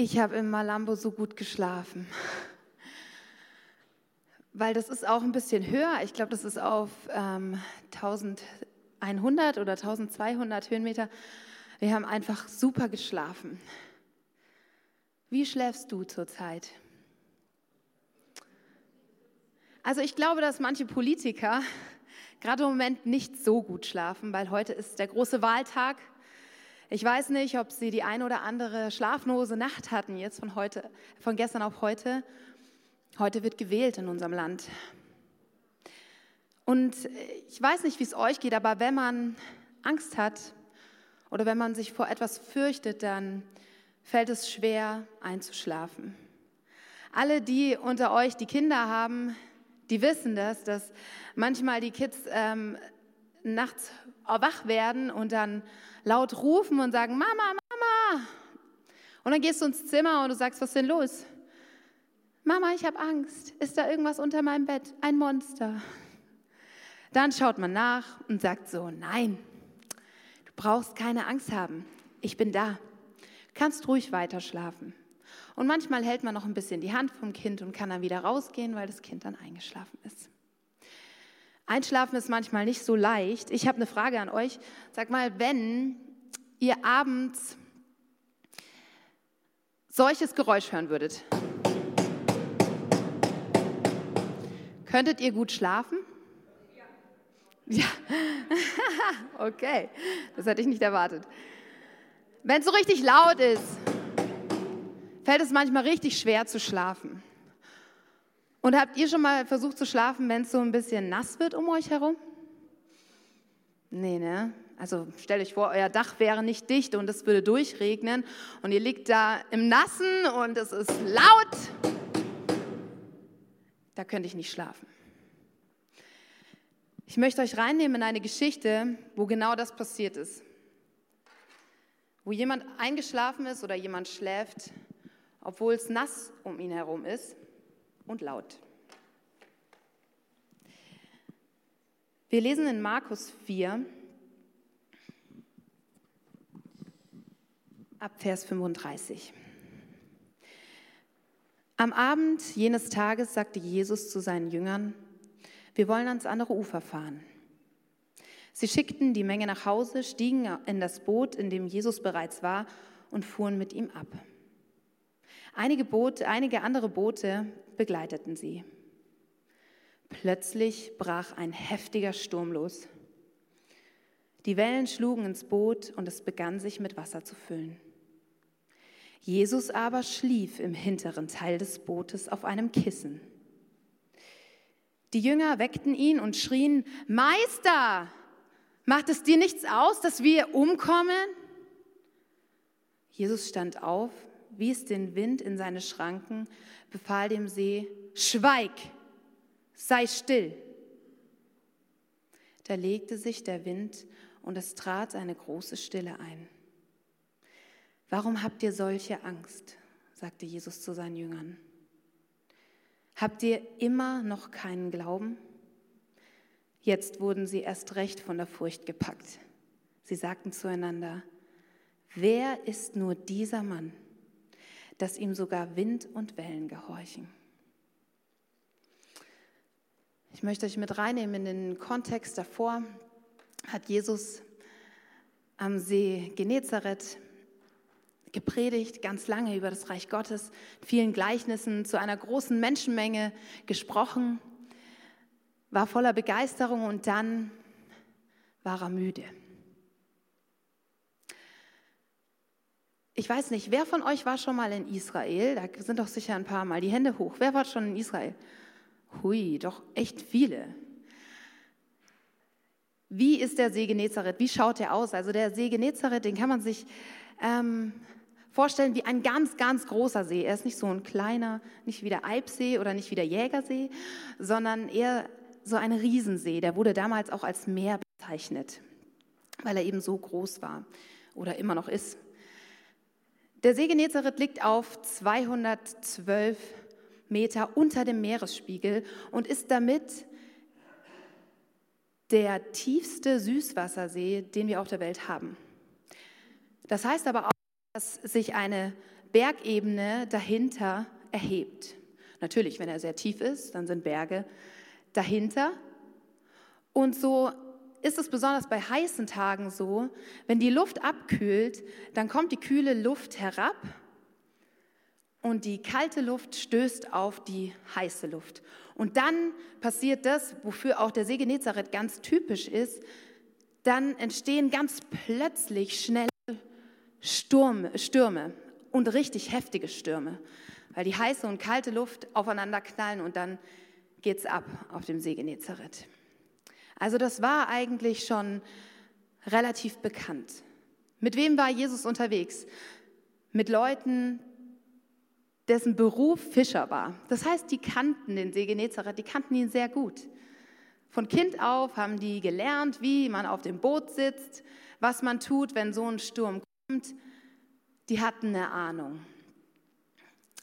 Ich habe im Malambo so gut geschlafen. Weil das ist auch ein bisschen höher. Ich glaube, das ist auf ähm, 1100 oder 1200 Höhenmeter. Wir haben einfach super geschlafen. Wie schläfst du zurzeit? Also ich glaube, dass manche Politiker gerade im Moment nicht so gut schlafen, weil heute ist der große Wahltag. Ich weiß nicht, ob Sie die ein oder andere schlaflose Nacht hatten, jetzt von heute, von gestern auf heute. Heute wird gewählt in unserem Land. Und ich weiß nicht, wie es euch geht, aber wenn man Angst hat oder wenn man sich vor etwas fürchtet, dann fällt es schwer einzuschlafen. Alle, die unter euch die Kinder haben, die wissen das, dass manchmal die Kids ähm, nachts wach werden und dann laut rufen und sagen, Mama, Mama. Und dann gehst du ins Zimmer und du sagst, was ist denn los? Mama, ich habe Angst. Ist da irgendwas unter meinem Bett? Ein Monster. Dann schaut man nach und sagt so, nein, du brauchst keine Angst haben. Ich bin da. Kannst ruhig weiter schlafen. Und manchmal hält man noch ein bisschen die Hand vom Kind und kann dann wieder rausgehen, weil das Kind dann eingeschlafen ist. Einschlafen ist manchmal nicht so leicht. Ich habe eine Frage an euch. Sag mal, wenn ihr abends solches Geräusch hören würdet, könntet ihr gut schlafen? Ja. Ja. okay, das hätte ich nicht erwartet. Wenn es so richtig laut ist, fällt es manchmal richtig schwer zu schlafen. Und habt ihr schon mal versucht zu schlafen, wenn es so ein bisschen nass wird um euch herum? Nee, ne? Also stellt euch vor, euer Dach wäre nicht dicht und es würde durchregnen und ihr liegt da im Nassen und es ist laut. Da könnte ich nicht schlafen. Ich möchte euch reinnehmen in eine Geschichte, wo genau das passiert ist. Wo jemand eingeschlafen ist oder jemand schläft, obwohl es nass um ihn herum ist und laut. Wir lesen in Markus 4 ab Vers 35. Am Abend jenes Tages sagte Jesus zu seinen Jüngern, wir wollen ans andere Ufer fahren. Sie schickten die Menge nach Hause, stiegen in das Boot, in dem Jesus bereits war, und fuhren mit ihm ab. Einige, Boote, einige andere Boote begleiteten sie. Plötzlich brach ein heftiger Sturm los. Die Wellen schlugen ins Boot und es begann sich mit Wasser zu füllen. Jesus aber schlief im hinteren Teil des Bootes auf einem Kissen. Die Jünger weckten ihn und schrien, Meister, macht es dir nichts aus, dass wir umkommen? Jesus stand auf, wies den Wind in seine Schranken, befahl dem See, Schweig, sei still. Da legte sich der Wind und es trat eine große Stille ein. Warum habt ihr solche Angst? sagte Jesus zu seinen Jüngern. Habt ihr immer noch keinen Glauben? Jetzt wurden sie erst recht von der Furcht gepackt. Sie sagten zueinander, wer ist nur dieser Mann, dass ihm sogar Wind und Wellen gehorchen? Ich möchte euch mit reinnehmen in den Kontext davor. Hat Jesus am See Genezareth gepredigt, ganz lange über das Reich Gottes, vielen Gleichnissen zu einer großen Menschenmenge gesprochen, war voller Begeisterung und dann war er müde. Ich weiß nicht, wer von euch war schon mal in Israel? Da sind doch sicher ein paar Mal. Die Hände hoch. Wer war schon in Israel? Hui, doch echt viele. Wie ist der See Genezareth? Wie schaut der aus? Also der See Genezareth, den kann man sich ähm, vorstellen wie ein ganz, ganz großer See. Er ist nicht so ein kleiner, nicht wie der Eibsee oder nicht wie der Jägersee, sondern eher so ein Riesensee. Der wurde damals auch als Meer bezeichnet, weil er eben so groß war oder immer noch ist. Der See Genezareth liegt auf 212 Meter unter dem Meeresspiegel und ist damit der tiefste Süßwassersee, den wir auf der Welt haben. Das heißt aber auch, dass sich eine Bergebene dahinter erhebt. Natürlich, wenn er sehr tief ist, dann sind Berge dahinter. Und so ist es besonders bei heißen Tagen so, wenn die Luft abkühlt, dann kommt die kühle Luft herab und die kalte Luft stößt auf die heiße Luft. Und dann passiert das, wofür auch der See Genezareth ganz typisch ist, dann entstehen ganz plötzlich schnelle Sturm, Stürme und richtig heftige Stürme, weil die heiße und kalte Luft aufeinander knallen und dann geht es ab auf dem See Genezareth. Also das war eigentlich schon relativ bekannt. Mit wem war Jesus unterwegs? Mit Leuten, dessen Beruf Fischer war. Das heißt, die kannten den See Genezareth, die kannten ihn sehr gut. Von Kind auf haben die gelernt, wie man auf dem Boot sitzt, was man tut, wenn so ein Sturm kommt. Die hatten eine Ahnung.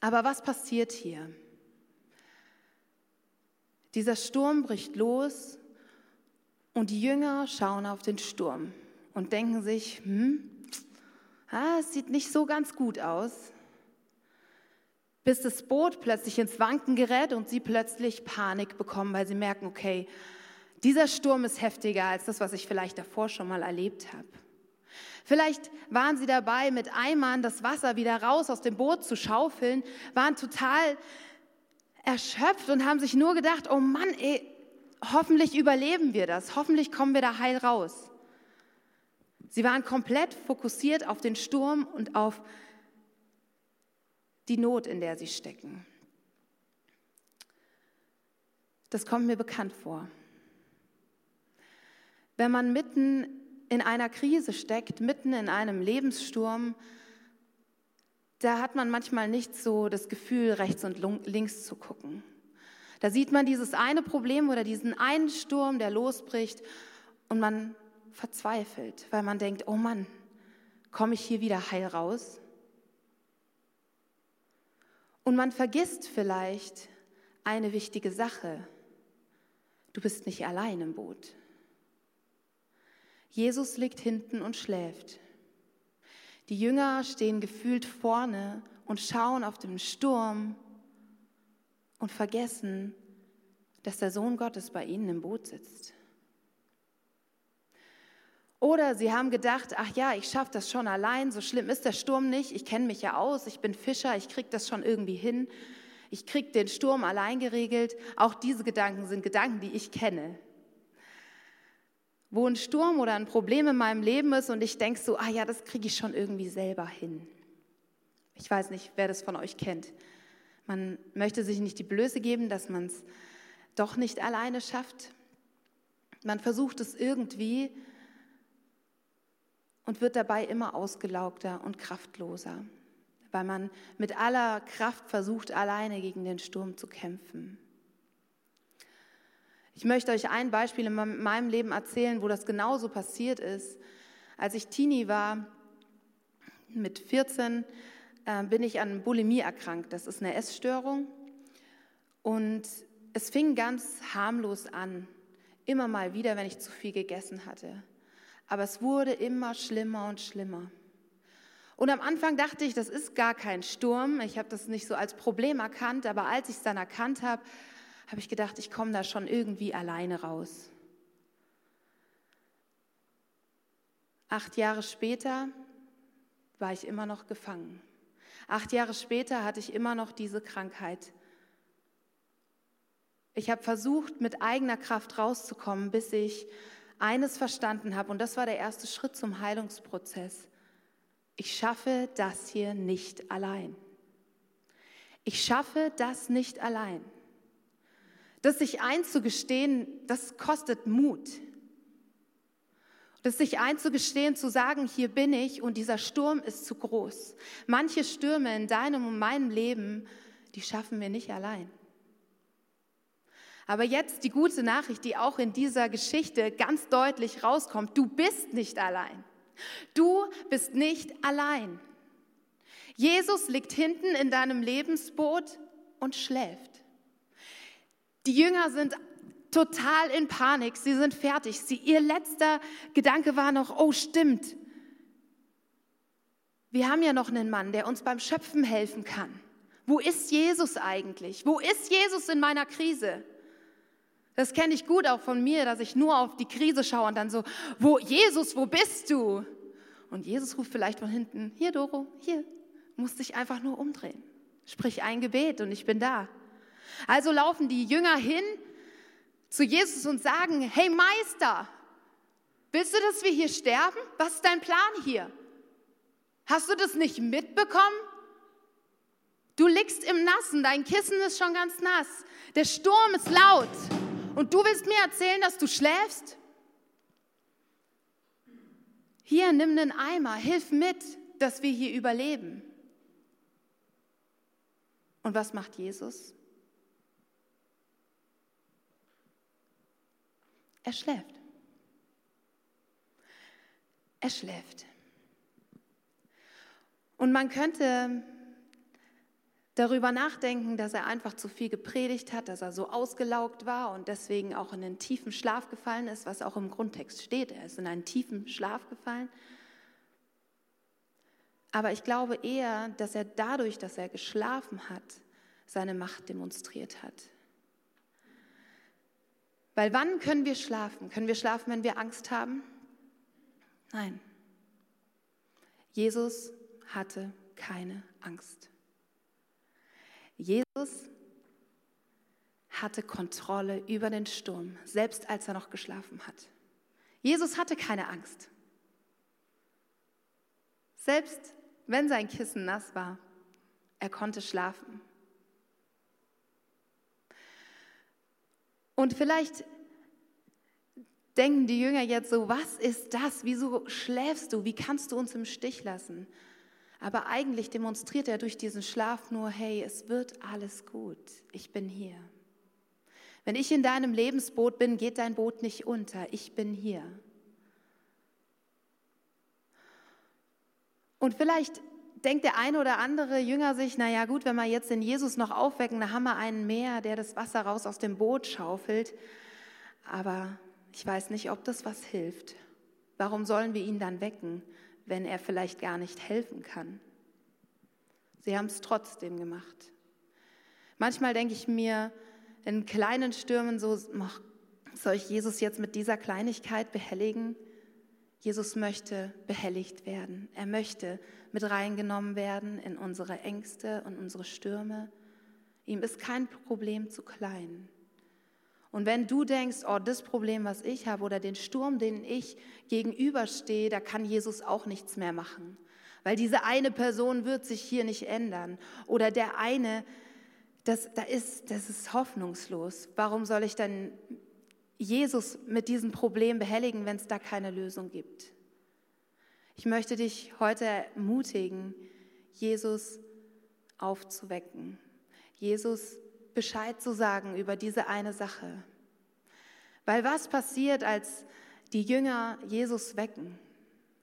Aber was passiert hier? Dieser Sturm bricht los und die Jünger schauen auf den Sturm und denken sich, hm, ah, es sieht nicht so ganz gut aus. Bis das Boot plötzlich ins Wanken gerät und sie plötzlich Panik bekommen, weil sie merken, okay, dieser Sturm ist heftiger als das, was ich vielleicht davor schon mal erlebt habe. Vielleicht waren sie dabei, mit Eimern das Wasser wieder raus aus dem Boot zu schaufeln, waren total erschöpft und haben sich nur gedacht, oh Mann, ey, hoffentlich überleben wir das, hoffentlich kommen wir da heil raus. Sie waren komplett fokussiert auf den Sturm und auf die Not, in der sie stecken. Das kommt mir bekannt vor. Wenn man mitten in einer Krise steckt, mitten in einem Lebenssturm, da hat man manchmal nicht so das Gefühl, rechts und links zu gucken. Da sieht man dieses eine Problem oder diesen einen Sturm, der losbricht und man verzweifelt, weil man denkt, oh Mann, komme ich hier wieder heil raus? Und man vergisst vielleicht eine wichtige Sache. Du bist nicht allein im Boot. Jesus liegt hinten und schläft. Die Jünger stehen gefühlt vorne und schauen auf den Sturm und vergessen, dass der Sohn Gottes bei ihnen im Boot sitzt. Oder sie haben gedacht, ach ja, ich schaffe das schon allein, so schlimm ist der Sturm nicht, ich kenne mich ja aus, ich bin Fischer, ich kriege das schon irgendwie hin, ich kriege den Sturm allein geregelt. Auch diese Gedanken sind Gedanken, die ich kenne. Wo ein Sturm oder ein Problem in meinem Leben ist und ich denke so, ah ja, das kriege ich schon irgendwie selber hin. Ich weiß nicht, wer das von euch kennt. Man möchte sich nicht die Blöße geben, dass man es doch nicht alleine schafft. Man versucht es irgendwie und wird dabei immer ausgelaugter und kraftloser, weil man mit aller Kraft versucht, alleine gegen den Sturm zu kämpfen. Ich möchte euch ein Beispiel in meinem Leben erzählen, wo das genauso passiert ist. Als ich Teenie war, mit 14, äh, bin ich an Bulimie erkrankt. Das ist eine Essstörung. Und es fing ganz harmlos an, immer mal wieder, wenn ich zu viel gegessen hatte. Aber es wurde immer schlimmer und schlimmer. Und am Anfang dachte ich, das ist gar kein Sturm. Ich habe das nicht so als Problem erkannt, aber als ich es dann erkannt habe, habe ich gedacht, ich komme da schon irgendwie alleine raus. Acht Jahre später war ich immer noch gefangen. Acht Jahre später hatte ich immer noch diese Krankheit. Ich habe versucht, mit eigener Kraft rauszukommen, bis ich eines verstanden habe, und das war der erste Schritt zum Heilungsprozess. Ich schaffe das hier nicht allein. Ich schaffe das nicht allein. Das sich einzugestehen, das kostet Mut. Das sich einzugestehen, zu sagen, hier bin ich und dieser Sturm ist zu groß. Manche Stürme in deinem und meinem Leben, die schaffen wir nicht allein. Aber jetzt die gute Nachricht, die auch in dieser Geschichte ganz deutlich rauskommt. Du bist nicht allein. Du bist nicht allein. Jesus liegt hinten in deinem Lebensboot und schläft. Die Jünger sind total in Panik, sie sind fertig. Sie, ihr letzter Gedanke war noch, oh stimmt, Wir haben ja noch einen Mann, der uns beim Schöpfen helfen kann. Wo ist Jesus eigentlich? Wo ist Jesus in meiner Krise? Das kenne ich gut auch von mir, dass ich nur auf die Krise schaue und dann so, wo Jesus, wo bist du? Und Jesus ruft vielleicht von hinten, hier Doro, hier, musst dich einfach nur umdrehen. Sprich ein Gebet und ich bin da. Also laufen die Jünger hin zu Jesus und sagen, hey Meister, willst du, dass wir hier sterben? Was ist dein Plan hier? Hast du das nicht mitbekommen? Du liegst im Nassen, dein Kissen ist schon ganz nass, der Sturm ist laut und du willst mir erzählen, dass du schläfst? Hier, nimm einen Eimer, hilf mit, dass wir hier überleben. Und was macht Jesus? Er schläft. Er schläft. Und man könnte darüber nachdenken, dass er einfach zu viel gepredigt hat, dass er so ausgelaugt war und deswegen auch in einen tiefen Schlaf gefallen ist, was auch im Grundtext steht. Er ist in einen tiefen Schlaf gefallen. Aber ich glaube eher, dass er dadurch, dass er geschlafen hat, seine Macht demonstriert hat. Weil wann können wir schlafen? Können wir schlafen, wenn wir Angst haben? Nein. Jesus hatte keine Angst. Jesus hatte Kontrolle über den Sturm, selbst als er noch geschlafen hat. Jesus hatte keine Angst. Selbst wenn sein Kissen nass war, er konnte schlafen. Und vielleicht denken die Jünger jetzt so, was ist das? Wieso schläfst du? Wie kannst du uns im Stich lassen? Aber eigentlich demonstriert er durch diesen Schlaf nur, hey, es wird alles gut, ich bin hier. Wenn ich in deinem Lebensboot bin, geht dein Boot nicht unter, ich bin hier. Und vielleicht denkt der eine oder andere Jünger sich, naja gut, wenn wir jetzt den Jesus noch aufwecken, dann haben wir einen mehr, der das Wasser raus aus dem Boot schaufelt. Aber ich weiß nicht, ob das was hilft. Warum sollen wir ihn dann wecken? wenn er vielleicht gar nicht helfen kann. Sie haben es trotzdem gemacht. Manchmal denke ich mir in kleinen Stürmen so, soll ich Jesus jetzt mit dieser Kleinigkeit behelligen? Jesus möchte behelligt werden. Er möchte mit reingenommen werden in unsere Ängste und unsere Stürme. Ihm ist kein Problem zu klein. Und wenn du denkst, oh, das Problem, was ich habe oder den Sturm, den ich gegenüberstehe, da kann Jesus auch nichts mehr machen. Weil diese eine Person wird sich hier nicht ändern. Oder der eine, das, da ist, das ist hoffnungslos. Warum soll ich dann Jesus mit diesem Problem behelligen, wenn es da keine Lösung gibt? Ich möchte dich heute ermutigen, Jesus aufzuwecken. Jesus Bescheid zu sagen über diese eine Sache. Weil was passiert, als die Jünger Jesus wecken?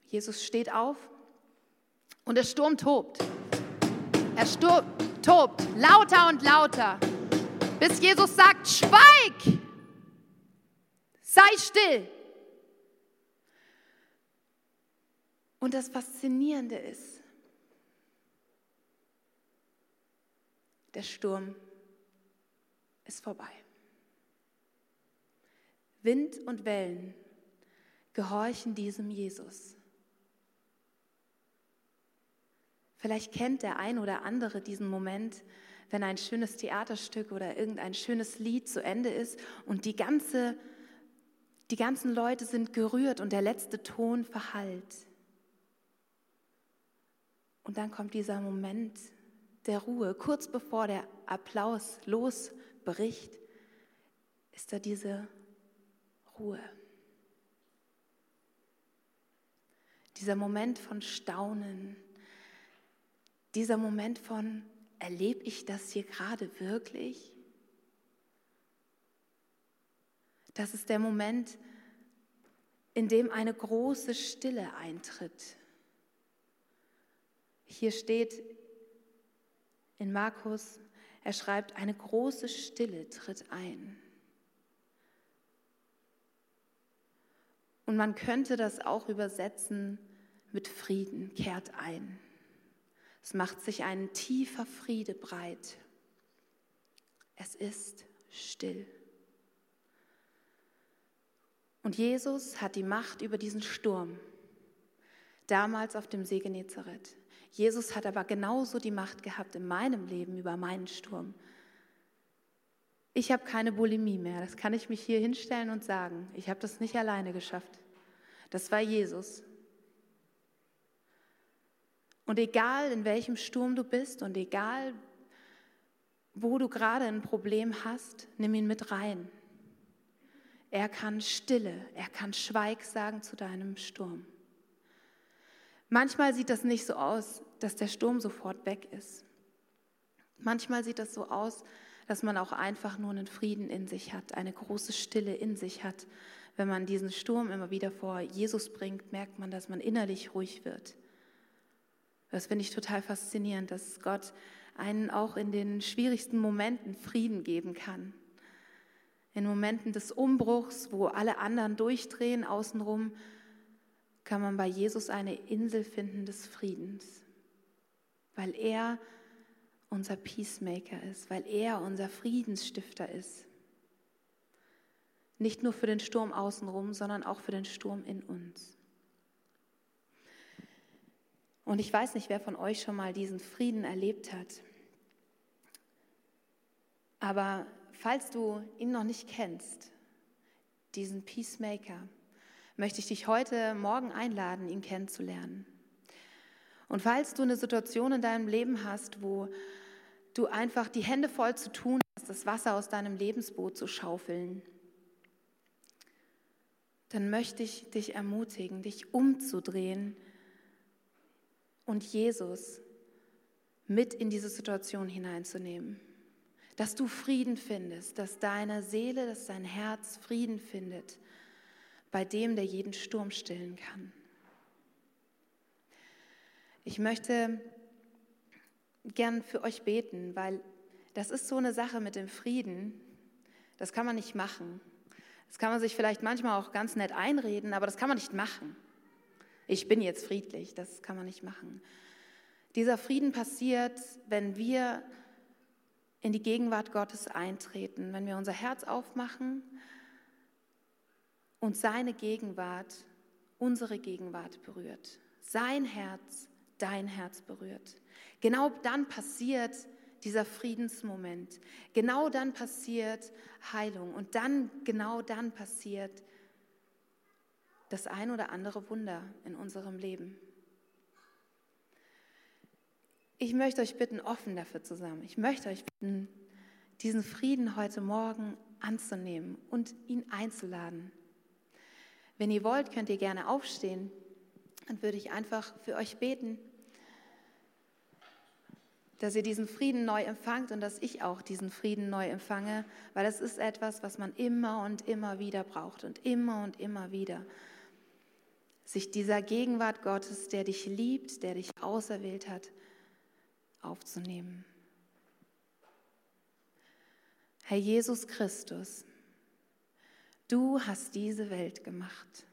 Jesus steht auf und der Sturm tobt. Er tobt lauter und lauter, bis Jesus sagt, schweig, sei still. Und das Faszinierende ist, der Sturm ist vorbei. Wind und Wellen gehorchen diesem Jesus. Vielleicht kennt der ein oder andere diesen Moment, wenn ein schönes Theaterstück oder irgendein schönes Lied zu Ende ist und die, ganze, die ganzen Leute sind gerührt und der letzte Ton verhallt. Und dann kommt dieser Moment der Ruhe, kurz bevor der Applaus los bricht, ist da diese Ruhe. Dieser Moment von Staunen, dieser Moment von, erlebe ich das hier gerade wirklich? Das ist der Moment, in dem eine große Stille eintritt. Hier steht in Markus er schreibt, eine große Stille tritt ein. Und man könnte das auch übersetzen mit Frieden kehrt ein. Es macht sich ein tiefer Friede breit. Es ist still. Und Jesus hat die Macht über diesen Sturm, damals auf dem See Genezareth. Jesus hat aber genauso die Macht gehabt in meinem Leben über meinen Sturm. Ich habe keine Bulimie mehr, das kann ich mich hier hinstellen und sagen. Ich habe das nicht alleine geschafft. Das war Jesus. Und egal in welchem Sturm du bist und egal wo du gerade ein Problem hast, nimm ihn mit rein. Er kann Stille, er kann Schweig sagen zu deinem Sturm. Manchmal sieht das nicht so aus, dass der Sturm sofort weg ist. Manchmal sieht das so aus, dass man auch einfach nur einen Frieden in sich hat, eine große Stille in sich hat. Wenn man diesen Sturm immer wieder vor Jesus bringt, merkt man, dass man innerlich ruhig wird. Das finde ich total faszinierend, dass Gott einen auch in den schwierigsten Momenten Frieden geben kann. In Momenten des Umbruchs, wo alle anderen durchdrehen außenrum, kann man bei Jesus eine Insel finden des Friedens, weil er unser Peacemaker ist, weil er unser Friedensstifter ist. Nicht nur für den Sturm außenrum, sondern auch für den Sturm in uns. Und ich weiß nicht, wer von euch schon mal diesen Frieden erlebt hat. Aber falls du ihn noch nicht kennst, diesen Peacemaker, möchte ich dich heute Morgen einladen, ihn kennenzulernen. Und falls du eine Situation in deinem Leben hast, wo du einfach die Hände voll zu tun hast, das Wasser aus deinem Lebensboot zu schaufeln, dann möchte ich dich ermutigen, dich umzudrehen und Jesus mit in diese Situation hineinzunehmen dass du Frieden findest, dass deine Seele, dass dein Herz Frieden findet bei dem, der jeden Sturm stillen kann. Ich möchte gern für euch beten, weil das ist so eine Sache mit dem Frieden, das kann man nicht machen. Das kann man sich vielleicht manchmal auch ganz nett einreden, aber das kann man nicht machen. Ich bin jetzt friedlich, das kann man nicht machen. Dieser Frieden passiert, wenn wir in die Gegenwart Gottes eintreten, wenn wir unser Herz aufmachen und seine Gegenwart, unsere Gegenwart berührt. Sein Herz, dein Herz berührt. Genau dann passiert dieser Friedensmoment. Genau dann passiert Heilung und dann, genau dann passiert das ein oder andere Wunder in unserem Leben. Ich möchte euch bitten, offen dafür zu sein. Ich möchte euch bitten, diesen Frieden heute Morgen anzunehmen und ihn einzuladen. Wenn ihr wollt, könnt ihr gerne aufstehen. Dann würde ich einfach für euch beten, dass ihr diesen Frieden neu empfangt und dass ich auch diesen Frieden neu empfange, weil es ist etwas, was man immer und immer wieder braucht und immer und immer wieder. Sich dieser Gegenwart Gottes, der dich liebt, der dich auserwählt hat, aufzunehmen. Herr Jesus Christus, du hast diese Welt gemacht.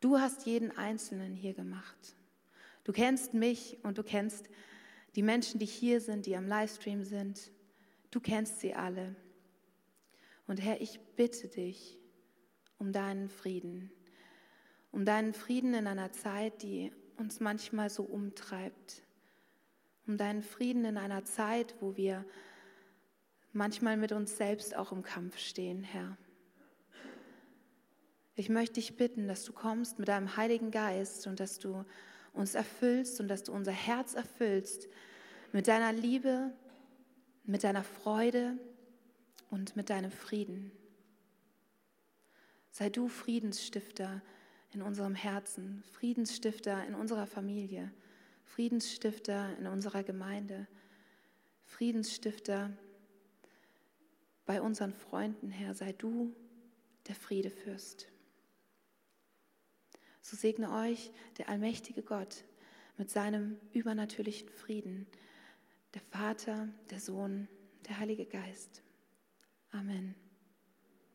Du hast jeden Einzelnen hier gemacht. Du kennst mich und du kennst die Menschen, die hier sind, die am Livestream sind. Du kennst sie alle. Und Herr, ich bitte dich um deinen Frieden, um deinen Frieden in einer Zeit, die uns manchmal so umtreibt, um deinen Frieden in einer Zeit, wo wir manchmal mit uns selbst auch im Kampf stehen, Herr. Ich möchte dich bitten, dass du kommst mit deinem Heiligen Geist und dass du uns erfüllst und dass du unser Herz erfüllst mit deiner Liebe, mit deiner Freude und mit deinem Frieden. Sei du Friedensstifter in unserem Herzen, Friedensstifter in unserer Familie. Friedensstifter in unserer Gemeinde, Friedensstifter bei unseren Freunden, Herr, sei du der Friedefürst. So segne euch der allmächtige Gott mit seinem übernatürlichen Frieden, der Vater, der Sohn, der Heilige Geist. Amen.